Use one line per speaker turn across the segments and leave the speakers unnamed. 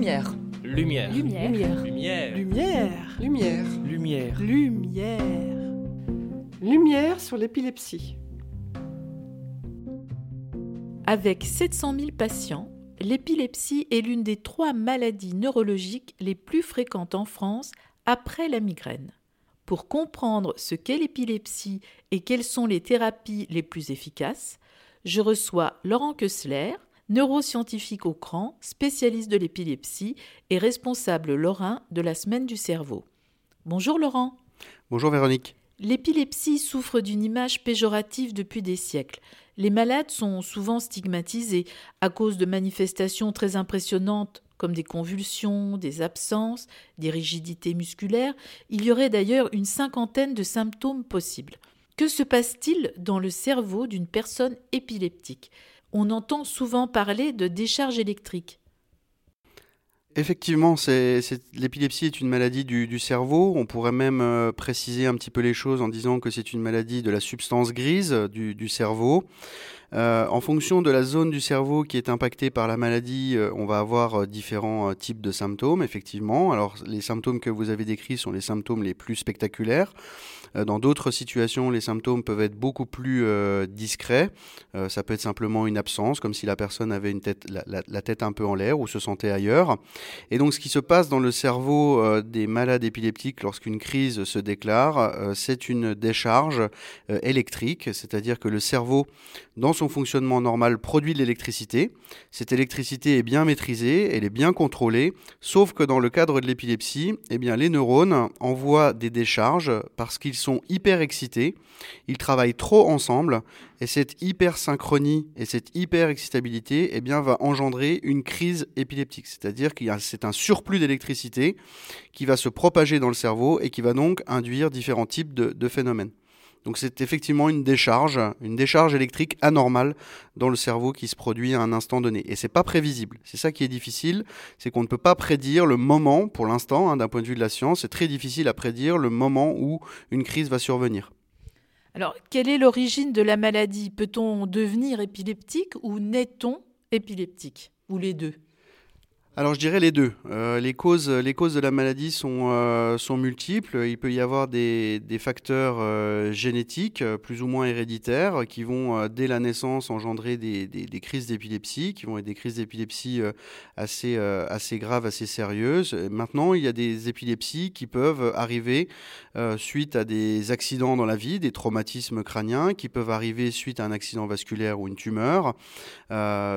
Lumière.
Lumière.
Lumière.
Lumière.
Lumière.
Lumière.
Lumière.
Lumière.
Lumière sur l'épilepsie.
Avec 700 000 patients, l'épilepsie est l'une des trois maladies neurologiques les plus fréquentes en France après la migraine. Pour comprendre ce qu'est l'épilepsie et quelles sont les thérapies les plus efficaces, je reçois Laurent Kessler, neuroscientifique au CRAN, spécialiste de l'épilepsie et responsable lorrain de la Semaine du cerveau. Bonjour Laurent.
Bonjour Véronique.
L'épilepsie souffre d'une image péjorative depuis des siècles. Les malades sont souvent stigmatisés à cause de manifestations très impressionnantes comme des convulsions, des absences, des rigidités musculaires. Il y aurait d'ailleurs une cinquantaine de symptômes possibles. Que se passe-t-il dans le cerveau d'une personne épileptique? On entend souvent parler de décharge électrique.
Effectivement, l'épilepsie est une maladie du, cerveau. On pourrait même euh, préciser un petit peu les choses en disant que c'est une maladie de la substance grise du cerveau. Euh, en fonction de la zone du cerveau qui est impactée par la maladie, euh, on va avoir euh, différents types de symptômes, effectivement. Alors, les symptômes que vous avez décrits sont les symptômes les plus spectaculaires. Dans d'autres situations, les symptômes peuvent être beaucoup plus discrets. Ça peut être simplement une absence, comme si la personne avait une tête, la, la- tête un peu en l'air ou se sentait ailleurs. Et donc, ce qui se passe dans le cerveau des malades épileptiques lorsqu'une crise se déclare, c'est une décharge électrique, c'est-à-dire que le cerveau, dans son fonctionnement normal, produit de l'électricité. Cette électricité est bien maîtrisée, elle est bien contrôlée, sauf que dans le cadre de l'épilepsie, eh bien, les neurones envoient des décharges parce qu'ils sont hyper excités, ils travaillent trop ensemble, et cette hypersynchronie et cette hyper-excitabilité eh bien, va engendrer une crise épileptique. C'est-à-dire que c'est un surplus d'électricité qui va se propager dans le cerveau et qui va donc induire différents types de phénomènes. Donc c'est effectivement une décharge, une décharge électrique anormale dans le cerveau qui se produit à un instant donné. Et c'est pas prévisible. C'est ça qui est difficile, c'est qu'on ne peut pas prédire le moment, pour l'instant, hein, d'un point de vue de la science, c'est très difficile à prédire le moment où une crise va survenir.
Alors, quelle est l'origine de la maladie? Peut-on devenir épileptique ou naît-on épileptique? Ou les deux?
Alors je dirais les deux. Euh, les, causes, de la maladie sont, euh, sont multiples. Il peut y avoir des, facteurs euh, génétiques, plus ou moins héréditaires, qui vont dès la naissance engendrer des, crises d'épilepsie, qui vont être des crises d'épilepsie assez, graves, assez sérieuses. Maintenant, il y a des épilepsies qui peuvent arriver suite à des accidents dans la vie, des traumatismes crâniens, qui peuvent arriver suite à un accident vasculaire ou une tumeur,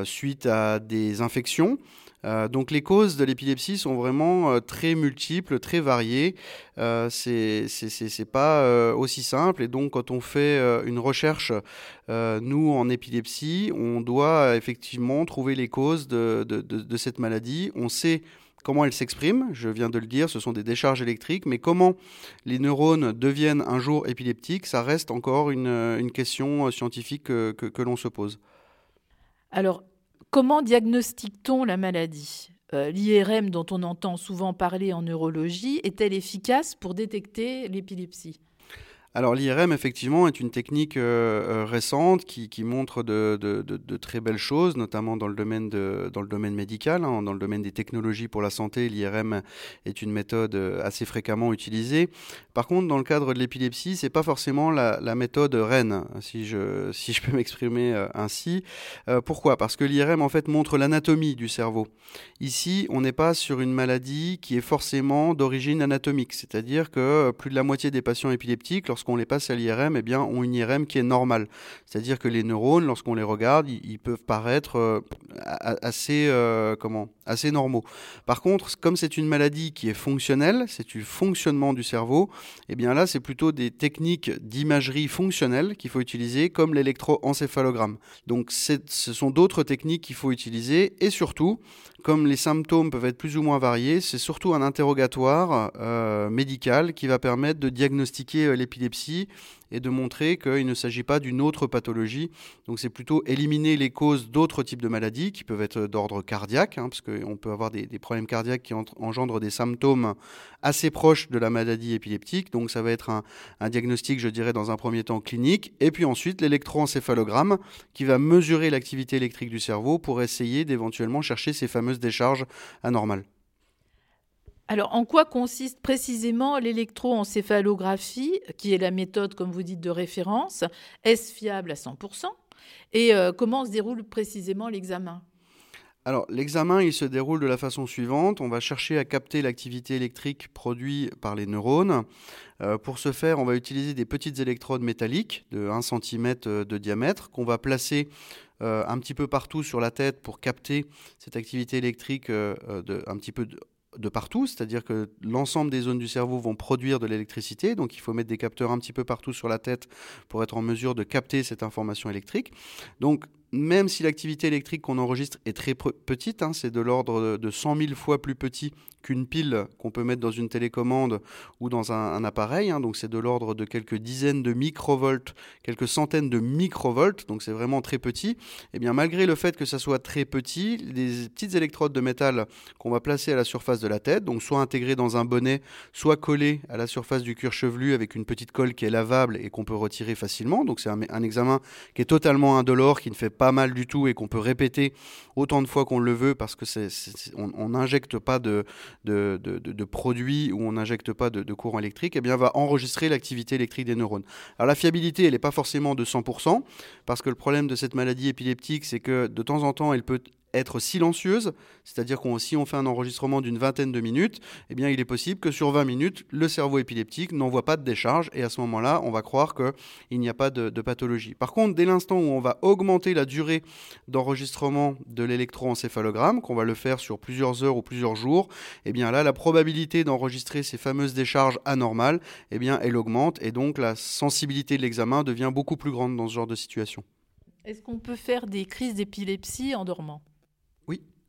suite à des infections. Euh, donc les causes de l'épilepsie sont vraiment euh, très multiples, très variées. Euh, c'est pas euh, aussi simple et donc quand on fait une recherche, nous en épilepsie, on doit effectivement trouver les causes de, de- cette maladie. On sait comment elle s'exprime, je viens de le dire, ce sont des décharges électriques, mais comment les neurones deviennent un jour épileptiques, ça reste encore une, une question scientifique que- que- que l'on se pose.
Alors, comment diagnostique-t-on la maladie? Euh, L'IRM dont on entend souvent parler en neurologie est-elle efficace pour détecter l'épilepsie?
Alors l'IRM, effectivement, est une technique euh, euh, récente qui, montre de, très belles choses, notamment dans le domaine, médical, hein, dans le domaine des technologies pour la santé. L'IRM est une méthode euh, assez fréquemment utilisée. Par contre, dans le cadre de l'épilepsie, c'est pas forcément la, méthode reine, si je, si je peux m'exprimer ainsi. Pourquoi? Parce que l'IRM, en fait, montre l'anatomie du cerveau. Ici, on n'est pas sur une maladie qui est forcément d'origine anatomique, c'est-à-dire que plus de la moitié des patients épileptiques, lorsqu'on les passe à l'IRM, eh bien, ont une IRM qui est normale. C'est-à-dire que les neurones, lorsqu'on les regarde, ils, peuvent paraître euh, assez, euh, comment, assez normaux. Par contre, comme c'est une maladie qui est fonctionnelle, c'est du fonctionnement du cerveau, eh bien là, c'est plutôt des techniques d'imagerie fonctionnelle qu'il faut utiliser, comme l'électroencéphalogramme. Donc, ce sont d'autres techniques qu'il faut utiliser, et surtout, comme les symptômes peuvent être plus ou moins variés, c'est surtout un interrogatoire euh, médical qui va permettre de diagnostiquer euh, et de montrer qu'il ne s'agit pas d'une autre pathologie. Donc c'est plutôt éliminer les causes d'autres types de maladies qui peuvent être d'ordre cardiaque, hein, parce qu'on peut avoir des, problèmes cardiaques qui en- engendrent des symptômes assez proches de la maladie épileptique. Donc ça va être un, un diagnostic, je dirais, dans un premier temps clinique, et puis ensuite l'électroencéphalogramme qui va mesurer l'activité électrique du cerveau pour essayer d'éventuellement chercher ces fameuses décharges anormales.
Alors, en quoi consiste précisément l'électroencéphalographie, qui est la méthode, comme vous dites, de référence? Est-ce fiable à 100% Et euh, comment se déroule précisément l'examen?
Alors, l'examen, il se déroule de la façon suivante. On va chercher à capter l'activité électrique produite par les neurones. Euh, pour ce faire, on va utiliser des petites électrodes métalliques de 1 cm de diamètre qu'on va placer euh, un petit peu partout sur la tête pour capter cette activité électrique un petit peu de partout, c'est-à-dire que l'ensemble des zones du cerveau vont produire de l'électricité, donc il faut mettre des capteurs un petit peu partout sur la tête pour être en mesure de capter cette information électrique. Même si l'activité électrique qu'on enregistre est très petite, hein, c'est de l'ordre de 100 000 fois plus petit qu'une pile qu'on peut mettre dans une télécommande ou dans un, appareil, hein, donc c'est de l'ordre de quelques dizaines de microvolts, quelques centaines de microvolts, donc c'est vraiment très petit, et eh bien malgré le fait que ça soit très petit, les petites électrodes de métal qu'on va placer à la surface de la tête, donc soit intégrées dans un bonnet, soit collées à la surface du cuir chevelu avec une petite colle qui est lavable et qu'on peut retirer facilement, donc c'est un, un examen qui est totalement indolore, qui ne fait pas pas mal du tout et qu'on peut répéter autant de fois qu'on le veut parce que c'est, on n'injecte pas de, produits ou on n'injecte pas de, courant électrique, et eh bien va enregistrer l'activité électrique des neurones. Alors la fiabilité, elle n'est pas forcément de 100%, parce que le problème de cette maladie épileptique, c'est que de temps en temps, elle peut être silencieuse, c'est-à-dire qu'on si on fait un enregistrement d'une vingtaine de minutes, eh bien il est possible que sur 20 minutes, le cerveau épileptique n'envoie pas de décharge et à ce moment-là, on va croire qu'il n'y a pas de, pathologie. Par contre, dès l'instant où on va augmenter la durée d'enregistrement de l'électroencéphalogramme, qu'on va le faire sur plusieurs heures ou plusieurs jours, eh bien là, la probabilité d'enregistrer ces fameuses décharges anormales, eh bien elle augmente et donc la sensibilité de l'examen devient beaucoup plus grande dans ce genre de situation.
Est-ce qu'on peut faire des crises d'épilepsie en dormant?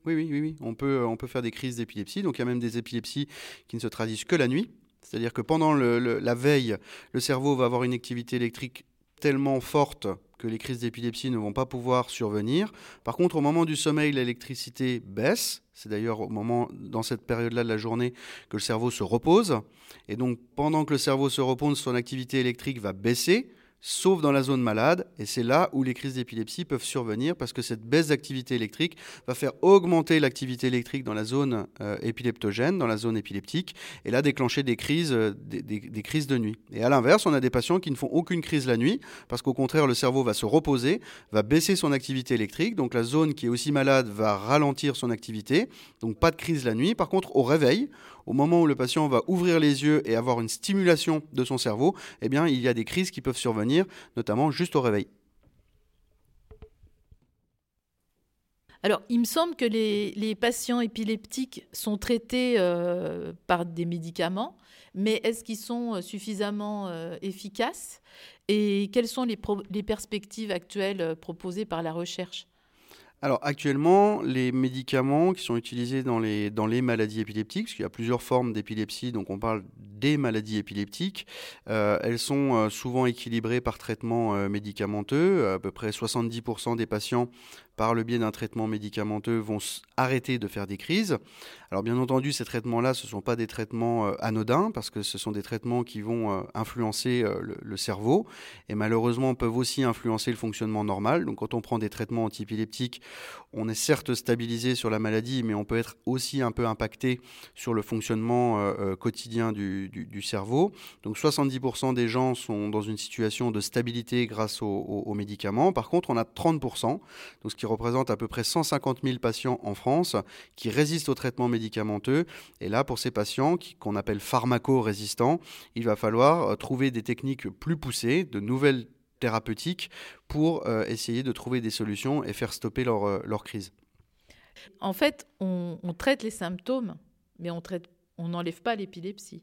Oui, oui, oui, On, peut, euh, on peut faire des crises d'épilepsie. Donc il y a même des épilepsies qui ne se traduisent que la nuit. C'est-à-dire que pendant la veille, le cerveau va avoir une activité électrique tellement forte que les crises d'épilepsie ne vont pas pouvoir survenir. Par contre, au moment du sommeil, l'électricité baisse. C'est d'ailleurs au moment, dans cette période-là de la journée, que le cerveau se repose. Et donc, pendant que le cerveau se repose, son activité électrique va baisser sauf dans la zone malade. Et c'est là où les crises d'épilepsie peuvent survenir parce que cette baisse d'activité électrique va faire augmenter l'activité électrique dans la zone euh, épileptogène, dans la zone épileptique, et là déclencher des crises, euh, des, crises de nuit. Et à l'inverse, on a des patients qui ne font aucune crise la nuit parce qu'au contraire, le cerveau va se reposer, va baisser son activité électrique, donc la zone qui est aussi malade va ralentir son activité, donc pas de crise la nuit. Par contre, au réveil, au moment où le patient va ouvrir les yeux et avoir une stimulation de son cerveau, eh bien, il y a des crises qui peuvent survenir, notamment juste au réveil.
Alors, il me semble que les, patients épileptiques sont traités euh, par des médicaments, mais est-ce qu'ils sont euh, suffisamment euh, efficaces? Et quelles sont les perspectives actuelles proposées par la recherche?
Alors actuellement, les médicaments qui sont utilisés dans les, maladies épileptiques, parce qu'il y a plusieurs formes d'épilepsie, donc on parle des maladies épileptiques, euh, elles sont euh, souvent équilibrées par traitement euh, médicamenteux. À peu près 70% des patients par le biais d'un traitement médicamenteux, vont arrêter de faire des crises. Alors bien entendu, ces traitements-là, ce ne sont pas des traitements euh, anodins, parce que ce sont des traitements qui vont euh, influencer euh, le, cerveau, et malheureusement peuvent aussi influencer le fonctionnement normal. Donc quand on prend des traitements antiépileptiques, on est certes stabilisé sur la maladie, mais on peut être aussi un peu impacté sur le fonctionnement quotidien du, cerveau. Donc 70% des gens sont dans une situation de stabilité grâce aux, médicaments. Par contre, on a 30%, donc ce qui représente à peu près 150 000 patients en France qui résistent au traitement médicamenteux. Et là, pour ces patients qu'on appelle pharmaco-résistants, il va falloir euh, trouver des techniques plus poussées, de nouvelles thérapeutiques pour euh, essayer de trouver des solutions et faire stopper leur, euh, leur crise.
En fait, on, traite les symptômes, mais on n'enlève on pas l'épilepsie.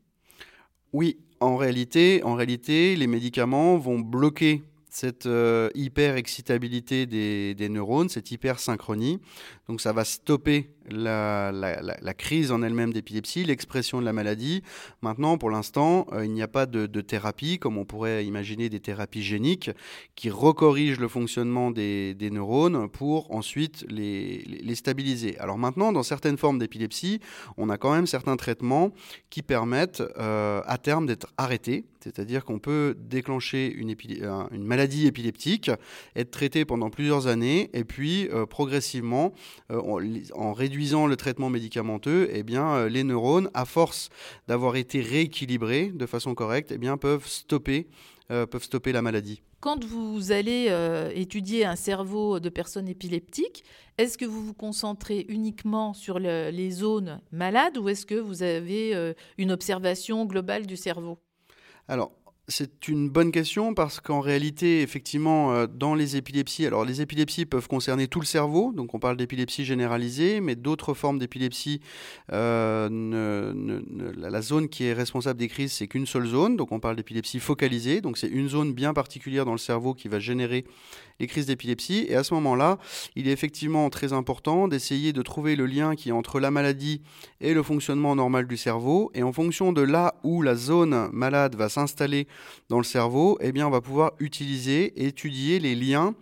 Oui, en réalité, en réalité, les médicaments vont bloquer cette euh, hyper-excitabilité des, des, neurones, cette hyper-synchronie. Donc ça va stopper la, la, crise en elle-même d'épilepsie, l'expression de la maladie. Maintenant, pour l'instant, euh, il n'y a pas de, thérapie, comme on pourrait imaginer des thérapies géniques, qui recorrigent le fonctionnement des, des neurones pour ensuite les, les, stabiliser. Alors maintenant, dans certaines formes d'épilepsie, on a quand même certains traitements qui permettent euh, à terme d'être arrêtés, c'est-à-dire qu'on peut déclencher une, maladie épileptique, être traité pendant plusieurs années, et puis euh, progressivement, en, en réduisant réduisant le traitement médicamenteux, eh bien, les neurones, à force d'avoir été rééquilibrés de façon correcte, eh bien, peuvent stopper, peuvent stopper la maladie.
Quand vous allez euh, étudier un cerveau de personnes épileptiques, est-ce que vous vous concentrez uniquement sur les zones malades ou est-ce que vous avez euh, une observation globale du cerveau?
Alors, c'est une bonne question parce qu'en réalité, effectivement, euh, dans les épilepsies, alors les épilepsies peuvent concerner tout le cerveau, donc on parle d'épilepsie généralisée, mais d'autres formes d'épilepsie, euh, la zone qui est responsable des crises, c'est qu'une seule zone, donc on parle d'épilepsie focalisée, donc c'est une zone bien particulière dans le cerveau qui va générer les crises d'épilepsie. Et à ce moment-là, il est effectivement très important d'essayer de trouver le lien qui entre la maladie et le fonctionnement normal du cerveau. Et en fonction de là où la zone malade va s'installer dans le cerveau, eh bien, on va pouvoir utiliser et étudier les liens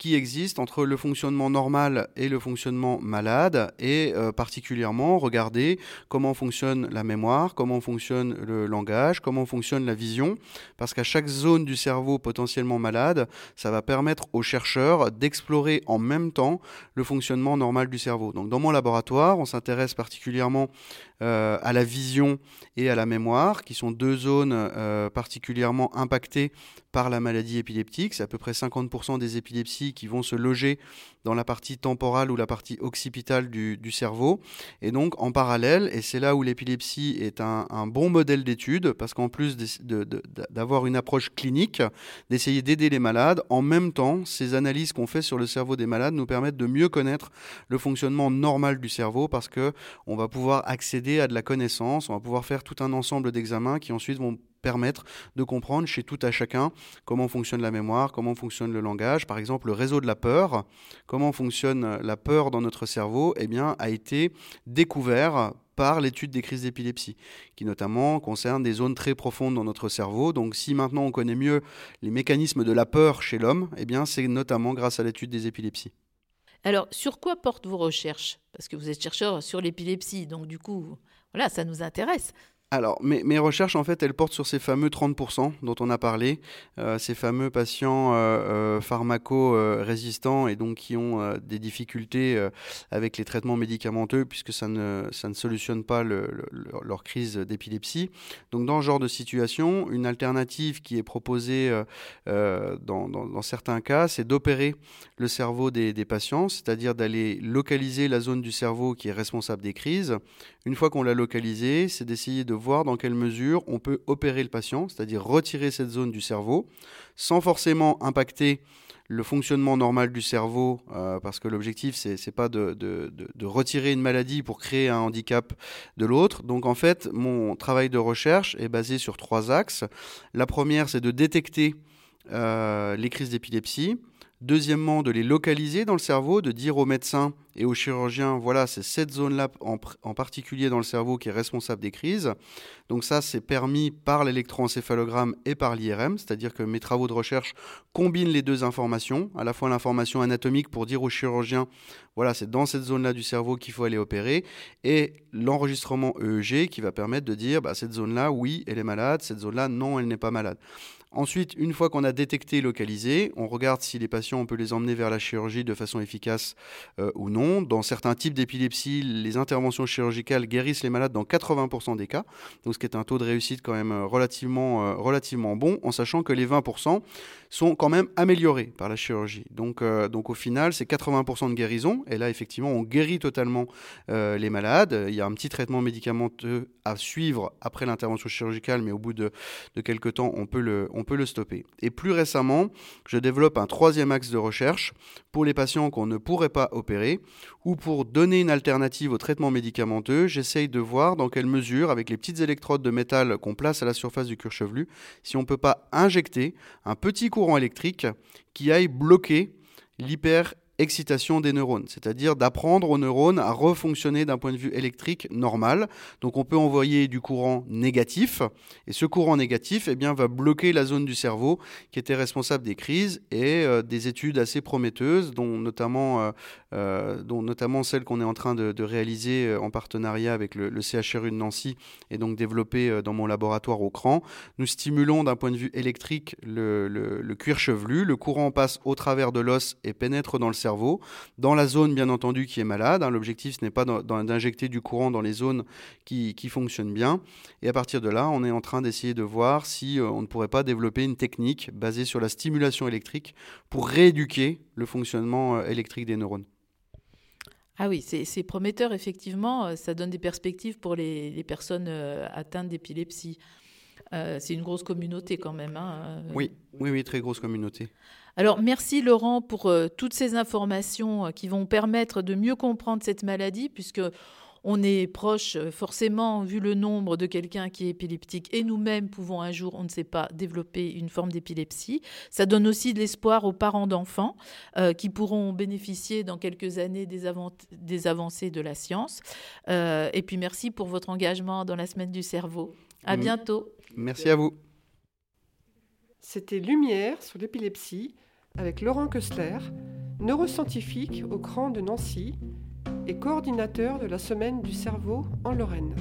qui existe entre le fonctionnement normal et le fonctionnement malade, et euh, particulièrement regarder comment fonctionne la mémoire, comment fonctionne le langage, comment fonctionne la vision, parce qu'à chaque zone du cerveau potentiellement malade, ça va permettre aux chercheurs d'explorer en même temps le fonctionnement normal du cerveau. Donc dans mon laboratoire, on s'intéresse particulièrement euh, à la vision et à la mémoire, qui sont deux zones euh, particulièrement impactées par la maladie épileptique. C'est à peu près 50% des épilepsies qui vont se loger dans la partie temporale ou la partie occipitale du, cerveau. Et donc, en parallèle, et c'est là où l'épilepsie est un, bon modèle d'étude, parce qu'en plus d'avoir une approche clinique, d'essayer d'aider les malades, en même temps, ces analyses qu'on fait sur le cerveau des malades nous permettent de mieux connaître le fonctionnement normal du cerveau, parce que on va pouvoir accéder à de la connaissance, on va pouvoir faire tout un ensemble d'examens qui ensuite vont permettre de comprendre chez tout à chacun comment fonctionne la mémoire, comment fonctionne le langage. Par exemple, le réseau de la peur, comment fonctionne la peur dans notre cerveau, eh bien, a été découvert par l'étude des crises d'épilepsie, qui notamment concerne des zones très profondes dans notre cerveau. Donc si maintenant on connaît mieux les mécanismes de la peur chez l'homme, eh bien c'est notamment grâce à l'étude des épilepsies.
Alors, sur quoi portent vos recherches? Parce que vous êtes chercheur sur l'épilepsie, donc du coup, voilà, ça nous intéresse.
Alors, mes, recherches, en fait, elles portent sur ces fameux 30% dont on a parlé, euh, ces fameux patients euh, euh pharmaco-résistants et donc qui ont euh, des difficultés avec les traitements médicamenteux puisque ça ne, ça ne solutionne pas le, leur crise d'épilepsie. Donc, dans ce genre de situation, une alternative qui est proposée dans, certains cas, c'est d'opérer le cerveau des, des patients, c'est-à-dire d'aller localiser la zone du cerveau qui est responsable des crises. Une fois qu'on l'a localisé, c'est d'essayer de voir dans quelle mesure on peut opérer le patient, c'est-à-dire retirer cette zone du cerveau, sans forcément impacter le fonctionnement normal du cerveau, euh, parce que l'objectif, c'est n'est pas de, retirer une maladie pour créer un handicap de l'autre. Donc en fait, mon travail de recherche est basé sur trois axes. La première, c'est de détecter euh, les crises d'épilepsie. Deuxièmement, de les localiser dans le cerveau, de dire aux médecins et aux chirurgiens, voilà, c'est cette zone-là en, particulier dans le cerveau qui est responsable des crises. Donc ça, c'est permis par l'électroencéphalogramme et par l'IRM, c'est-à-dire que mes travaux de recherche combinent les deux informations, à la fois l'information anatomique pour dire aux chirurgiens, voilà, c'est dans cette zone-là du cerveau qu'il faut aller opérer, et l'enregistrement EEG qui va permettre de dire, bah, cette zone-là, oui, elle est malade, cette zone-là, non, elle n'est pas malade. Ensuite, une fois qu'on a détecté et localisé, on regarde si les patients, on peut les emmener vers la chirurgie de façon efficace euh, ou non. Dans certains types d'épilepsie, les interventions chirurgicales guérissent les malades dans 80% des cas, donc ce qui est un taux de réussite quand même euh, relativement, euh, relativement bon, en sachant que les 20% sont quand même améliorés par la chirurgie. Donc, donc au final, c'est 80% de guérison, et là, effectivement, on guérit totalement les malades. Il y a un petit traitement médicamenteux à suivre après l'intervention chirurgicale, mais au bout de, quelques temps, on peut le peut le stopper. Et plus récemment, je développe un troisième axe de recherche pour les patients qu'on ne pourrait pas opérer ou pour donner une alternative au traitement médicamenteux. J'essaye de voir dans quelle mesure, avec les petites électrodes de métal qu'on place à la surface du cuir chevelu, si on ne peut pas injecter un petit courant électrique qui aille bloquer l'hyper excitation des neurones, c'est-à-dire d'apprendre aux neurones à refonctionner d'un point de vue électrique normal. Donc on peut envoyer du courant négatif, et ce courant négatif eh bien, va bloquer la zone du cerveau qui était responsable des crises et euh, des études assez prometteuses, dont notamment, euh, euh, dont notamment celle qu'on est en train de, réaliser en partenariat avec le, CHRU de Nancy et donc développée dans mon laboratoire au CRAN. Nous stimulons d'un point de vue électrique le, le cuir chevelu, le courant passe au travers de l'os et pénètre dans le cerveau cerveau, dans la zone bien entendu qui est malade. Hein. L'objectif, ce n'est pas d'injecter du courant dans les zones qui, fonctionnent bien. Et à partir de là, on est en train d'essayer de voir si euh, on ne pourrait pas développer une technique basée sur la stimulation électrique pour rééduquer le fonctionnement euh, électrique des neurones.
Ah oui, c'est prometteur, effectivement. Euh, ça donne des perspectives pour les, personnes atteintes d'épilepsie. c'est une grosse communauté quand même. Hein.
Oui, oui, oui, très grosse communauté.
Alors merci Laurent pour euh, toutes ces informations euh, qui vont permettre de mieux comprendre cette maladie puisque on est proche euh, forcément vu le nombre de quelqu'un qui est épileptique et nous-mêmes pouvons un jour, on ne sait pas, développer une forme d'épilepsie. Ça donne aussi de l'espoir aux parents d'enfants qui pourront bénéficier dans quelques années des, avancées de la science. et puis merci pour votre engagement dans la semaine du cerveau. À bientôt.
Merci à vous.
C'était Lumière sur l'épilepsie avec Laurent Kessler, neuroscientifique au CRAN de Nancy et coordinateur de la Semaine du cerveau en Lorraine.